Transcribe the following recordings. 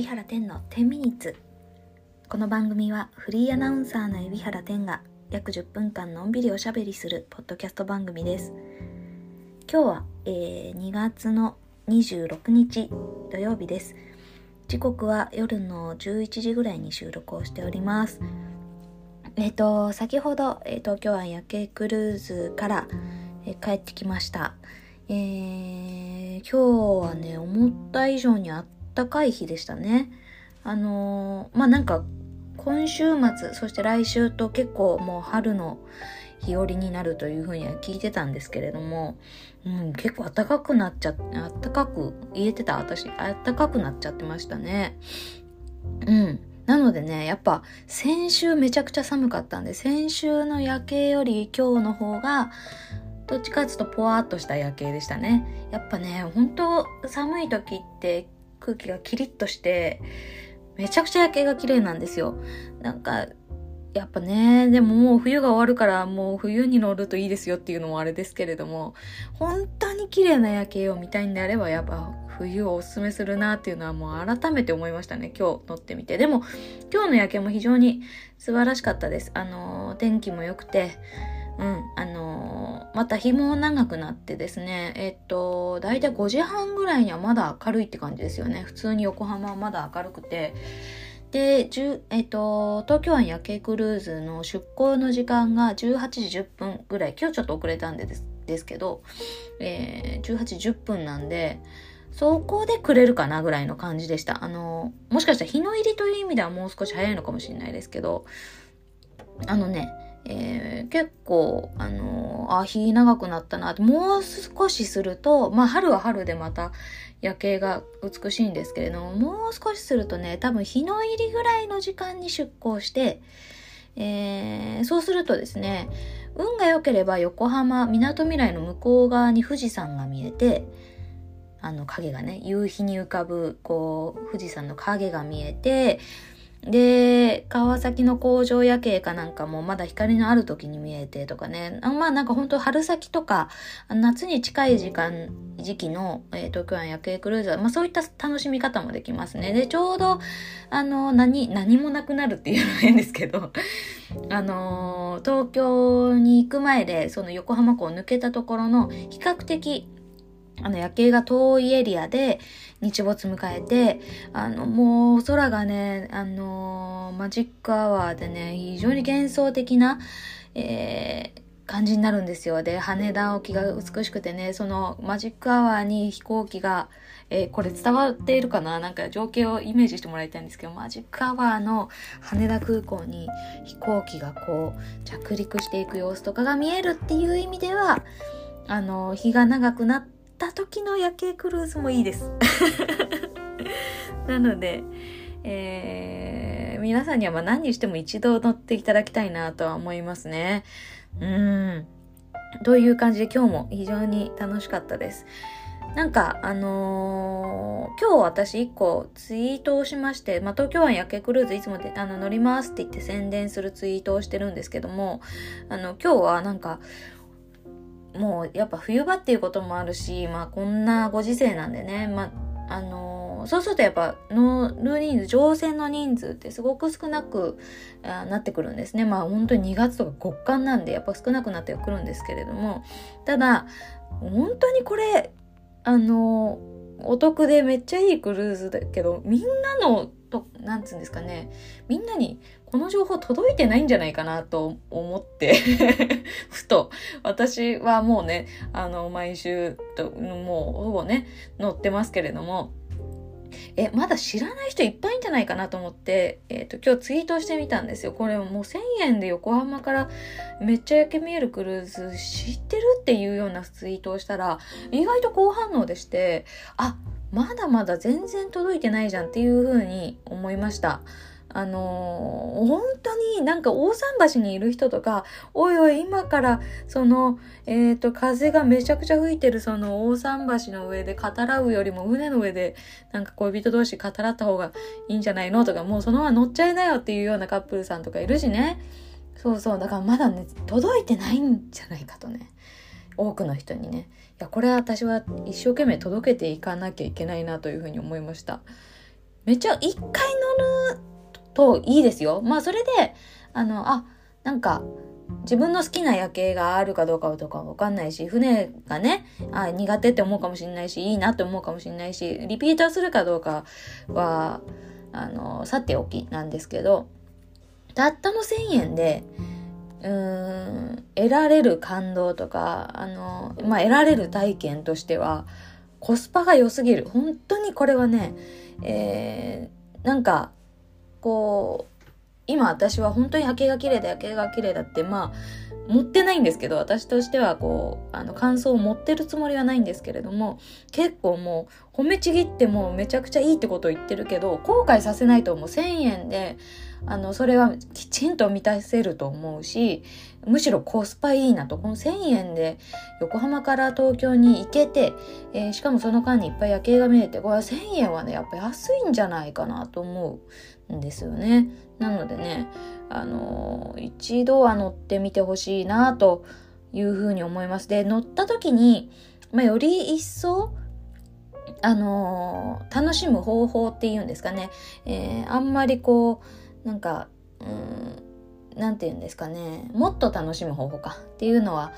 海老原天の10ミニッツこの番組はフリーアナウンサーの海老原天が約10分間のんびりおしゃべりするポッドキャスト番組です。今日は、えー、2月の26日土曜日です。時刻は夜の11時ぐらいに収録をしております。えっ、ー、と先ほど、えー、東京湾夜景クルーズから、え帰ってきました。えー、今日はね思った以上にあったかい日でしたね。あのー、まあなんか今週末そして来週と結構もう春の日和になるというふうには聞いてたんですけれども、うん、結構暖かくなっちゃって暖かく言えてた私暖かくなっちゃってましたね。うん。なのでねやっぱ先週めちゃくちゃ寒かったんで先週の夜景より今日の方がどっちかっていうとポワーっとした夜景でしたね。やっぱね本当寒い時って空気がキリッとしてめちゃくちゃ夜景が綺麗なんですよ。なんか、やっぱね、でももう冬が終わるからもう冬に乗るといいですよっていうのもあれですけれども、本当に綺麗な夜景を見たいんであればやっぱ冬をおすすめするなっていうのはもう改めて思いましたね、今日乗ってみて。でも今日の夜景も非常に素晴らしかったです。あの、天気も良くて、うん、あのー、また日も長くなってですね、えっと、だいたい5時半ぐらいにはまだ明るいって感じですよね。普通に横浜はまだ明るくて。で、えっと、東京湾夜景クルーズの出港の時間が18時10分ぐらい。今日ちょっと遅れたんでですですけど、えー、18時10分なんで、そこでくれるかなぐらいの感じでした。あの、もしかしたら日の入りという意味ではもう少し早いのかもしれないですけど、あのね、えー、結構、あのー、あ、日長くなったな、もう少しすると、まあ春は春でまた夜景が美しいんですけれども、もう少しするとね、多分日の入りぐらいの時間に出港して、えー、そうするとですね、運が良ければ横浜、港未来の向こう側に富士山が見えて、あの影がね、夕日に浮かぶ、こう、富士山の影が見えて、で、川崎の工場夜景かなんかもまだ光のある時に見えてとかね。あまあなんか本当春先とか、夏に近い時間、時期の、えー、東京湾夜景クルーズは、まあそういった楽しみ方もできますね。で、ちょうど、あの、何、何もなくなるっていうのは変ですけど、あの東京に行く前で、その横浜港を抜けたところの、比較的、あの夜景が遠いエリアで日没迎えて、あの、もう空がね、あのー、マジックアワーでね、非常に幻想的な、えー、感じになるんですよ。で、羽田沖が美しくてね、そのマジックアワーに飛行機が、えー、これ伝わっているかな？なんか情景をイメージしてもらいたいんですけど、マジックアワーの羽田空港に飛行機がこう着陸していく様子とかが見えるっていう意味では、あの、日が長くなって、った時の夜景クルーズもいいです。なので、えー、皆さんにはま何にしても一度乗っていただきたいなとは思いますね。うん。という感じで今日も非常に楽しかったです。なんか、あのー、今日私一個ツイートをしまして、まあ、東京湾夜景クルーズいつもであの乗りますって言って宣伝するツイートをしてるんですけども、あの、今日はなんか、もうやっぱ冬場っていうこともあるし、まあこんなご時世なんでね、まあ、あのー、そうするとやっぱ乗る人数、乗船の人数ってすごく少なくなってくるんですね。まあ本当に2月とか極寒なんでやっぱ少なくなってくるんですけれども、ただ、本当にこれ、あのー、お得でめっちゃいいクルーズだけど、みんなのと、なんつうんですかね、みんなにこの情報届いてないんじゃないかなと思って。ふと、私はもうね、あの、毎週と、もうほぼね、載ってますけれども、え、まだ知らない人いっぱいいんじゃないかなと思って、えっ、ー、と、今日ツイートしてみたんですよ。これもう1000円で横浜からめっちゃ焼け見えるクルーズ知ってるっていうようなツイートをしたら、意外と好反応でして、あ、まだまだ全然届いてないじゃんっていう風に思いました。あのー、本当になんか大桟橋にいる人とか、おいおい今からその、えっ、ー、と、風がめちゃくちゃ吹いてるその大桟橋の上で語らうよりも船の上でなんか恋人同士語らった方がいいんじゃないのとか、もうそのまま乗っちゃいなよっていうようなカップルさんとかいるしね。そうそう、だからまだね、届いてないんじゃないかとね。多くの人にね。いや、これは私は一生懸命届けていかなきゃいけないなというふうに思いました。めっちゃ一回乗るといいですよ。まあそれで、あの、あ、なんか、自分の好きな夜景があるかどうかとかわかんないし、船がね、あ苦手って思うかもしれないし、いいなって思うかもしれないし、リピーターするかどうかは、あの、さておきなんですけど、たったの1000円で、うーん、得られる感動とか、あの、まあ、得られる体験としては、コスパが良すぎる。本当にこれはね、えー、なんか、こう、今私は本当に夜景が綺麗だ、夜景が綺麗だって、まあ、持ってないんですけど、私としてはこう、あの、感想を持ってるつもりはないんですけれども、結構もう、褒めちぎってもめちゃくちゃいいってことを言ってるけど、後悔させないと思う。1000円で、あの、それはきちんと満たせると思うし、むしろコスパいいなと。この1000円で横浜から東京に行けて、えー、しかもその間にいっぱい夜景が見れて、これは1000円はね、やっぱ安いんじゃないかなと思うんですよね。なのでね、あのー、一度は乗ってみてほしいなというふうに思います。で、乗った時に、まあ、より一層、あのー、楽しむ方法っていうんですかね。えー、あんまりこう、なんか、うん、なんて言うんですかね、もっと楽しむ方法かっていうのは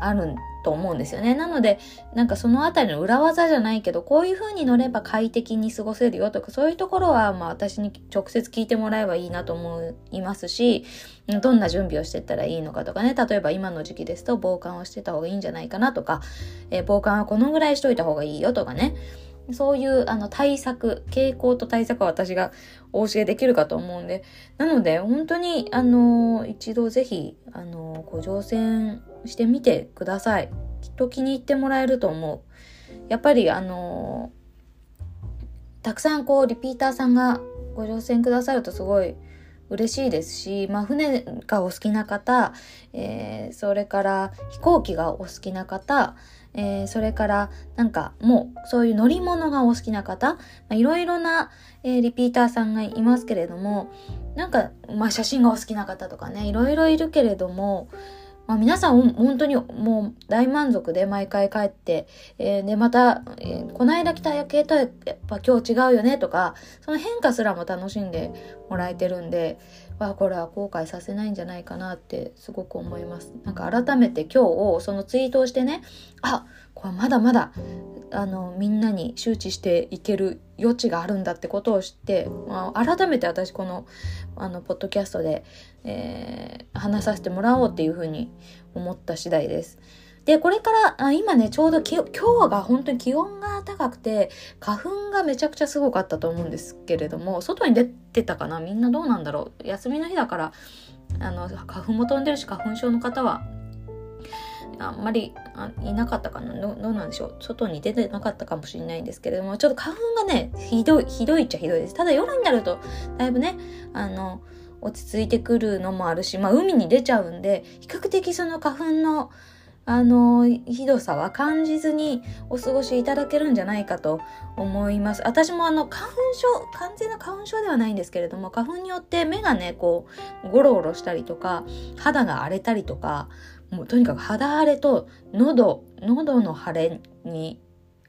あると思うんですよね。なので、なんかそのあたりの裏技じゃないけど、こういう風に乗れば快適に過ごせるよとか、そういうところは、まあ私に直接聞いてもらえばいいなと思いますし、どんな準備をしてったらいいのかとかね、例えば今の時期ですと防寒をしてた方がいいんじゃないかなとか、えー、防寒はこのぐらいしといた方がいいよとかね、そういうあの対策、傾向と対策は私がお教えできるかと思うんで、なので本当にあの一度ぜひあのご乗船してみてください。きっと気に入ってもらえると思う。やっぱりあのたくさんこうリピーターさんがご乗船くださるとすごい嬉しいですし、まあ、船がお好きな方、えー、それから飛行機がお好きな方、えー、それからなんかもうそういう乗り物がお好きな方、いろいろな、えー、リピーターさんがいますけれども、なんか、まあ、写真がお好きな方とかね、いろいろいるけれども、まあ、皆さん本当にもう大満足で毎回帰って、えー、で、また、えー、この間来た夜景とやっぱ今日違うよねとか、その変化すらも楽しんでもらえてるんで、わこれは後悔させないんじゃないかなってすごく思います。なんか改めて今日をそのツイートをしてね、あ、これまだまだあのみんなに周知していける余地があるんだってことを知って、まあ、改めて私このあのポッドキャストで、えー、話させてもらおうっていうふうに思った次第です。で、これから、あ今ね、ちょうど今日が本当に気温が高くて、花粉がめちゃくちゃすごかったと思うんですけれども、外に出てたかな？みんなどうなんだろう？休みの日だから、あの、花粉も飛んでるし、花粉症の方はあんまりいなかったかな？どどうなんでしょう？外に出てなかったかもしれないんですけれどもちょっと花粉がねひどいひどいっちゃひどいです。ただ夜になるとだいぶねあの落ち着いてくるのもあるし、まあ、海に出ちゃうんで比較的その花粉のあの、ひどさは感じずにお過ごしいただけるんじゃないかと思います。私もあの、花粉症、完全な花粉症ではないんですけれども、花粉によって目がね、こう、ゴロゴロしたりとか、肌が荒れたりとか、もうとにかく肌荒れと喉、喉の腫れに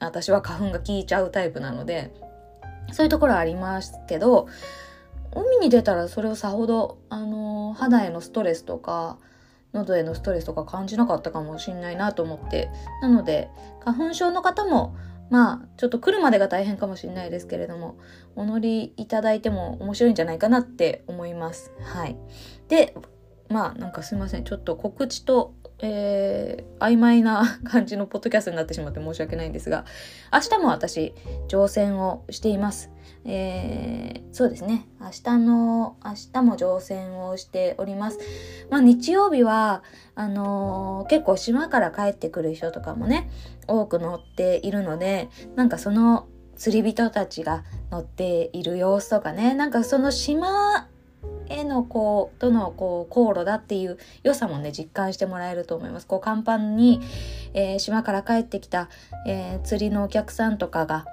私は花粉が効いちゃうタイプなので、そういうところありますけど、海に出たらそれをさほど、あの、肌へのストレスとか、喉へのストレスとか感じなかったかもしんないなと思って。なので、花粉症の方も、まあ、ちょっと来るまでが大変かもしれないですけれども、お乗りいただいても面白いんじゃないかなって思います。はい。で、まあなんかすいません。ちょっと告知と、えー、曖昧な感じのポッドキャストになってしまって申し訳ないんですが、明日も私、乗船をしています。えー、そうですね。明日の、明日も乗船をしております。まあ日曜日は、あのー、結構島から帰ってくる人とかもね、多く乗っているので、なんかその釣り人たちが乗っている様子とかね、なんかその島へのこう、とのこう、航路だっていう良さもね、実感してもらえると思います。こう、甲板に、えー、島から帰ってきた、えー、釣りのお客さんとかが、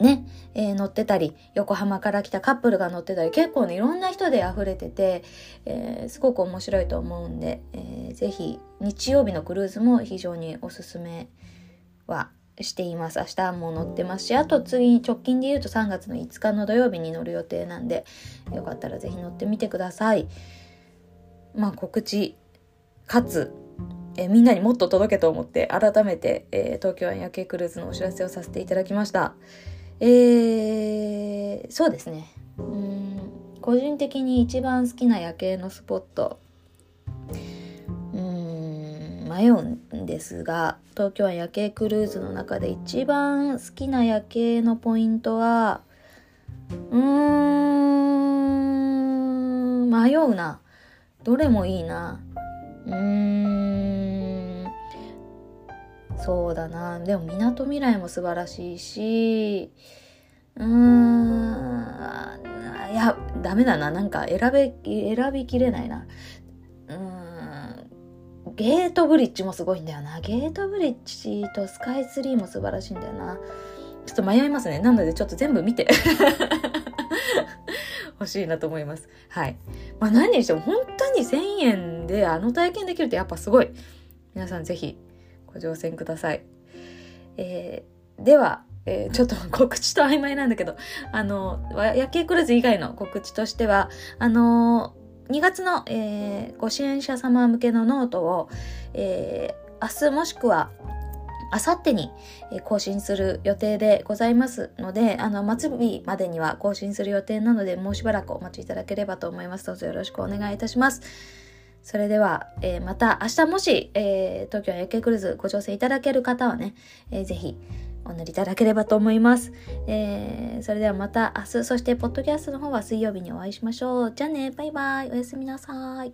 ね、えー、乗ってたり、横浜から来たカップルが乗ってたり、結構ね、いろんな人で溢れてて、えー、すごく面白いと思うんで、えー、ぜひ、日曜日のクルーズも非常におすすめはしています。明日も乗ってますし、あと次、直近で言うと3月の5日の土曜日に乗る予定なんで、よかったらぜひ乗ってみてください。まあ告知、かつ、えみんなにもっと届けと思って改めて、えー、東京湾夜景クルーズのお知らせをさせていただきました。えー、そうですね。うん個人的に一番好きな夜景のスポット迷うんですが東京湾夜景クルーズの中で一番好きな夜景のポイントはうーん迷うな。どれもいいな。うーんそうだな。でもみなとみらいも素晴らしいしうーんいやダメだな。なんか選べ選びきれないな。うんゲートブリッジもすごいんだよな。ゲートブリッジとスカイツリーも素晴らしいんだよな。ちょっと迷いますね。なのでちょっと全部見て。欲しいなと思います。はい。まあ何にしても本当に1000円であの体験できるってやっぱすごい。皆さんぜひご乗船ください。えー、ではえー、ちょっと告知と曖昧なんだけど、あの、夜景クルーズ以外の告知としては、あの2月の、えー、ご支援者様向けのノートを、えー、明日もしくはあさってに更新する予定でございますので、あの、末日までには更新する予定なので、もうしばらくお待ちいただければと思います。どうぞよろしくお願いいたします。それでは、えー、また明日もし、えー、東京夜景クルーズご乗船いただける方はね、えー、ぜひ、お乗りいただければと思います。えー、それではまた明日、そしてポッドキャストの方は水曜日にお会いしましょう。じゃあね、バイバイ。おやすみなさい。